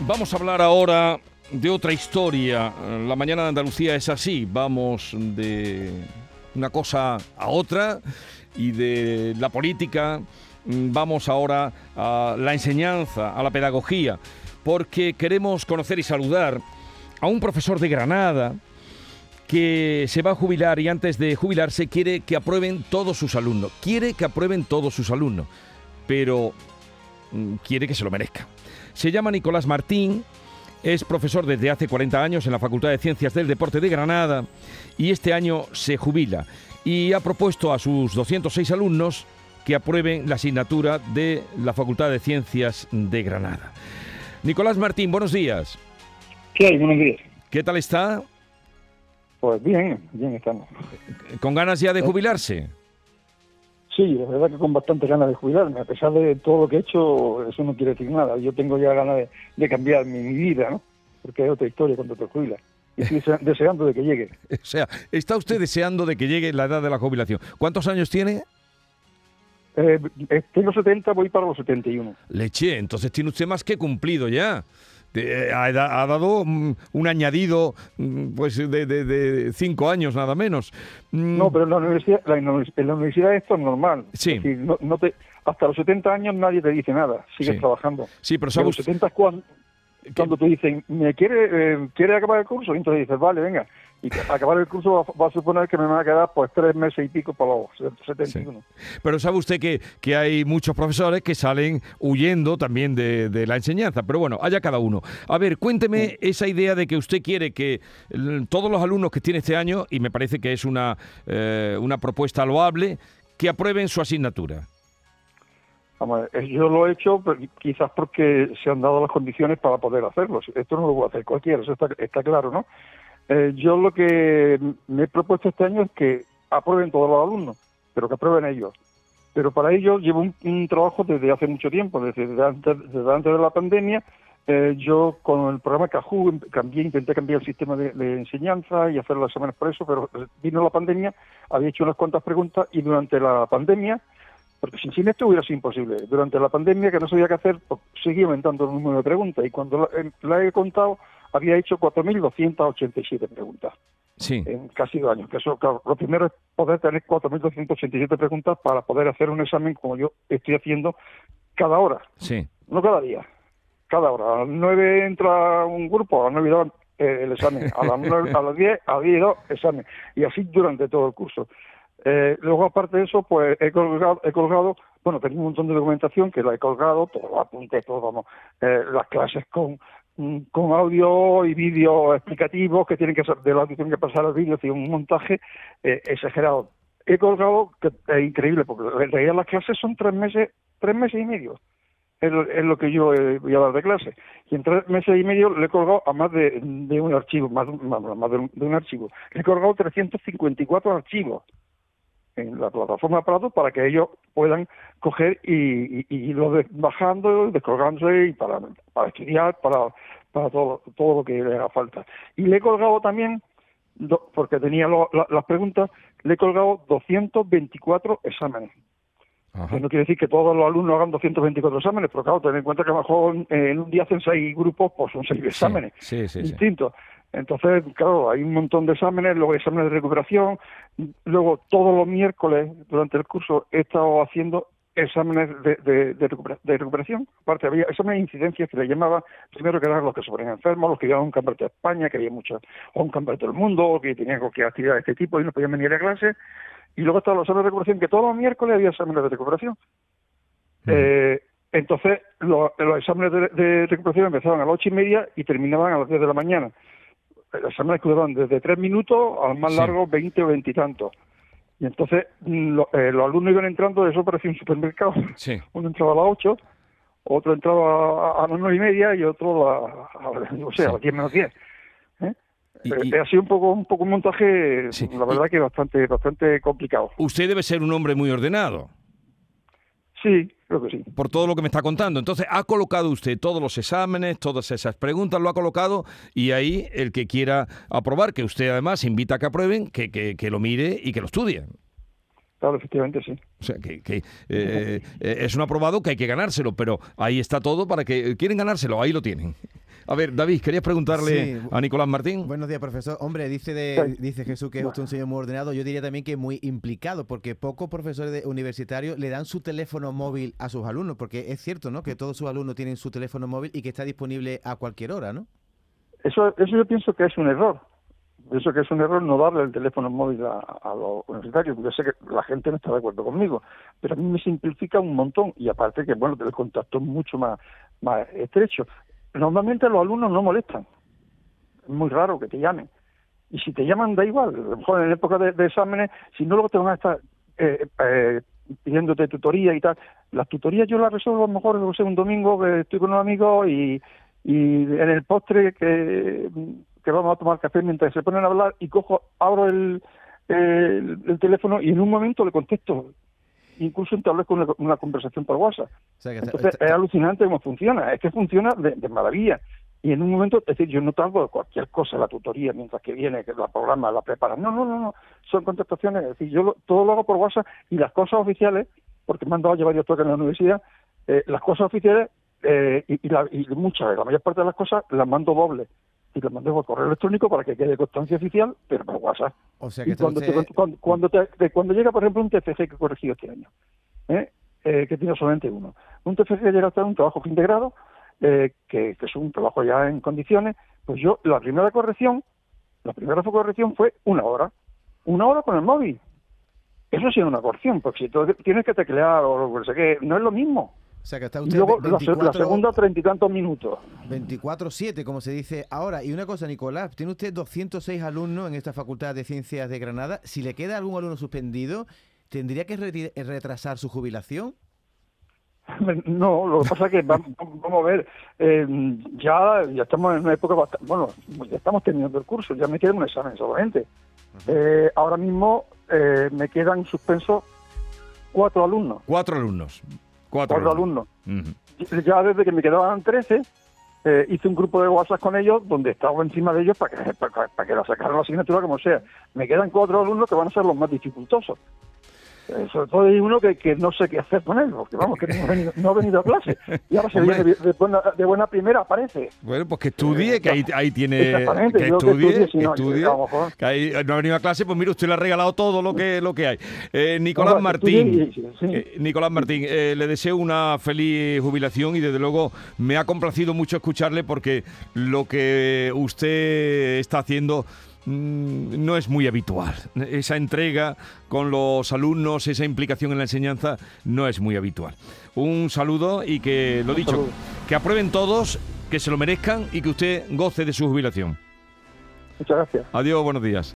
Vamos a hablar ahora de otra historia. La mañana de Andalucía es así. Vamos de una cosa a otra y de la política mm, vamos ahora a la enseñanza, a la pedagogía, porque queremos conocer y saludar a un profesor de Granada que se va a jubilar y antes de jubilarse quiere que aprueben todos sus alumnos. Quiere que aprueben todos sus alumnos, pero quiere que se lo merezca. Se llama Nicolás Martín, es profesor desde hace 40 años en la Facultad de Ciencias del Deporte de Granada y este año se jubila y ha propuesto a sus 206 alumnos que aprueben la asignatura de la Facultad de Ciencias de Granada. Nicolás Martín, buenos días. ¿Qué hay? Buenos días. ¿Qué tal está? Pues bien, bien estamos. ¿Con ganas ya de jubilarse? Sí, la verdad que con bastante ganas de jubilarme. A pesar de todo lo que he hecho, eso no quiere decir nada. Yo tengo ya ganas de, cambiar mi, vida, ¿no? Porque es otra historia cuando te jubilas. Y estoy deseando de que llegue. O sea, está usted deseando de que llegue la edad de la jubilación. ¿Cuántos años tiene? Eh, tengo 70, voy para los 71. Leche, entonces tiene usted más que cumplido ya. Eh, ha, dado mm, un añadido mm, pues de, cinco años nada menos. Mm. No, pero en la universidad, en la universidad esto es normal. Sí. no, te, hasta los 70 años nadie te dice nada, sigues trabajando. Sí, pero los 70 es cuando, cuando te dicen, ¿me quiere, eh, quiere acabar el curso? Y entonces dices, vale, venga. Y acabar el curso va, a suponer que me van a quedar pues tres meses y pico para los 71. Pero sabe usted que, que hay muchos profesores que salen huyendo también de, de, la enseñanza. Pero bueno, haya cada uno. A ver, cuénteme esa idea de que usted quiere que todos los alumnos que tiene este año, y me parece que es una, eh, una propuesta loable, que aprueben su asignatura. Eh, yo lo he hecho quizás porque se han dado las condiciones para poder hacerlo. Esto no lo puede hacer cualquiera, eso está, claro, ¿no? Eh, yo lo que me he propuesto este año es que aprueben todos los alumnos, pero que aprueben ellos. Pero para ello llevo un, trabajo desde hace mucho tiempo, desde, antes, desde antes de la pandemia. Eh, yo con el programa CAJU cambié, intenté cambiar el sistema de, enseñanza y hacer los exámenes por eso, pero vino la pandemia, había hecho unas cuantas preguntas y durante la pandemia porque sin, esto hubiera sido imposible. Durante la pandemia, que no sabía qué hacer, pues, seguía aumentando el número de preguntas y cuando la, he contado, había hecho 4.287 preguntas. Sí. En casi dos años. Que eso, lo primero es poder tener 4.287 preguntas para poder hacer un examen como yo estoy haciendo cada hora. Sí. No cada día, cada hora. A las 9 entra un grupo, a las 9 y 2 eh, el examen. A las, 9, a las 10, a 10 y 2 examen. Y así durante todo el curso. Eh, luego, aparte de eso, pues he colgado, he colgado, bueno, tengo un montón de documentación que la he colgado, todo apunté, todo, vamos, eh, las clases con, mm, con audio y vídeo explicativos que tienen que ser, de la audio tienen que pasar al vídeo, tiene un montaje eh, exagerado. He colgado, que es increíble, porque en realidad las clases son tres meses, tres meses y medio. Es, lo que yo voy a dar de clase. Y en tres meses y medio le he colgado a más de, un archivo, más, más, de, un, de, un, archivo. Le he colgado 354 archivos en la plataforma Prado para que ellos puedan coger y, y, lo de, bajando, descolgándose y para, para estudiar, para, para todo, todo lo que le haga falta. Y le he colgado también, porque tenía las preguntas, le he colgado 224 exámenes. No quiere decir que todos los alumnos hagan 224 exámenes, pero claro, ten en cuenta que a lo mejor en, un día hacen seis grupos, pues son seis exámenes distintos. Entonces, claro, hay un montón de exámenes, luego exámenes de recuperación, luego todos los miércoles durante el curso he estado haciendo exámenes de, de, recuperación. Aparte, había exámenes de incidencias que le llamaba, primero que eran los que se ponían enfermos, los que iban a un campeonato de España, que había muchos, o un campeonato del mundo, que tenían cualquier actividad de este tipo y no podían venir a clase. Y luego estaban los exámenes de recuperación, que todos los miércoles había exámenes de recuperación. Eh, entonces, los exámenes de, recuperación empezaban a las ocho y media y terminaban a las diez de la mañana los exámenes duraban desde tres minutos al más largo veinte o veintitantos. Y, entonces mm, eh, los alumnos iban entrando, eso parecía un supermercado. Uno entraba a las ocho, otro entraba a, las nueve y media y otro a, a, o sea, a las diez menos diez. ¿eh? Eh, ha sido un poco un poco un montaje, la verdad que bastante bastante complicado. Usted debe ser un hombre muy ordenado. Sí, creo que sí. Por todo lo que me está contando. Entonces, ha colocado usted todos los exámenes, todas esas preguntas, lo ha colocado y ahí el que quiera aprobar, que usted además invita a que aprueben, que, que, lo mire y que lo estudie. Claro, efectivamente sí. O sea, que, que eh, eh, es un aprobado que hay que ganárselo, pero ahí está todo para que quieren ganárselo, ahí lo tienen. A ver, David, ¿querías preguntarle Sí. a Nicolás Martín? Buenos días, profesor. Hombre, dice, de, Sí. dice Jesús que es usted un señor muy ordenado. Yo diría también que es muy implicado, porque pocos profesores de- universitarios le dan su teléfono móvil a sus alumnos, porque es cierto, ¿no? Que todos sus alumnos tienen su teléfono móvil y que está disponible a cualquier hora, ¿no? Eso, eso yo pienso que es un error. Pienso que es un error no darle el teléfono móvil a, a los universitarios, porque yo sé que la gente no está de acuerdo conmigo, pero a mí me simplifica un montón y aparte que, bueno, el contacto es mucho más, más estrecho. Normalmente los alumnos no molestan, es muy raro que te llamen. Y si te llaman, da igual. A lo mejor en época de, exámenes, si no, luego te van a estar eh, eh, pidiéndote tutoría y tal. Las tutorías yo las resuelvo a lo mejor no sé, un domingo que estoy con un amigo y, y en el postre que, vamos a tomar café mientras se ponen a hablar y cojo, abro el teléfono y en un momento le contesto. Incluso entablezco una, una conversación por WhatsApp. O sea, Entonces está- es alucinante cómo funciona, es que funciona de, de maravilla. Y en un momento, es decir, yo no tardo cualquier cosa, la tutoría, mientras que viene, que la programa, la prepara. No, no, no, no, son contestaciones, es decir, yo lo- todo lo hago por WhatsApp y las cosas oficiales, porque me han dado a llevar yo toques en la universidad, eh, las cosas oficiales eh, y, y, la- y muchas, la mayor parte de las cosas las mando doble. Y las mando por correo electrónico para que quede constancia oficial, pero por WhatsApp. o sea, que Y cuando, te- cuando, cuando, te- cuando llega, por ejemplo, un TFC que he corregido este año, ¿eh? Eh, que tiene solamente uno. Un TFC que llega hasta un trabajo fin de grado, eh, que, que es un trabajo ya en condiciones, pues yo, la primera corrección, la primera corrección fue una hora. Una hora con el móvil. Eso sí es una corrección, porque si tú tienes que teclear o no sé qué, no es lo mismo. O sea, que está Y usted luego la, se- la 24 segunda, treinta y tantos minutos. 24-7, como se dice ahora. Y una cosa, Nicolás, tiene usted 206 alumnos en esta Facultad de Ciencias de Granada. Si le queda algún alumno suspendido, ¿tendría que retrasar su jubilación? No, lo que pasa es que vamos, vamos a ver, eh, ya, ya estamos en una época bastante, bueno, ya estamos terminando el curso, ya me queda un examen solamente. Eh, ahora mismo eh, me quedan suspensos cuatro alumnos, Cuatro alumnos. Cuatro, cuatro alumnos. Ya desde que me quedaban 13, eh, hice un grupo de WhatsApp con ellos donde estaba encima de ellos para que, para, para que la sacaran la asignatura como sea. Me quedan cuatro alumnos que van a ser los más dificultosos. Eh, sobre todo hay uno que, que no sé qué hacer con él, porque vamos, que no ha venido, no ha venido a clase. Y ahora se viene de, de buena, de buena primera, aparece. Bueno, pues que estudie, que ahí, ahí tiene. Exactamente, Que yo que estudie, estudie, si que no, estudie, ahí no ha venido a clase, pues mire, usted le ha regalado todo lo que, lo que hay. Eh, Nicolás No, no, Martín, estudie sí, sí. eh, Nicolás Martín, eh, le deseo una feliz jubilación y desde luego me ha complacido mucho escucharle porque lo que usted está haciendo no es muy habitual. Esa entrega con los alumnos, esa implicación en la enseñanza no es muy habitual. Un saludo y que, lo dicho, que aprueben todos, que se lo merezcan y que usted goce de su jubilación. Muchas gracias. Adiós, buenos días.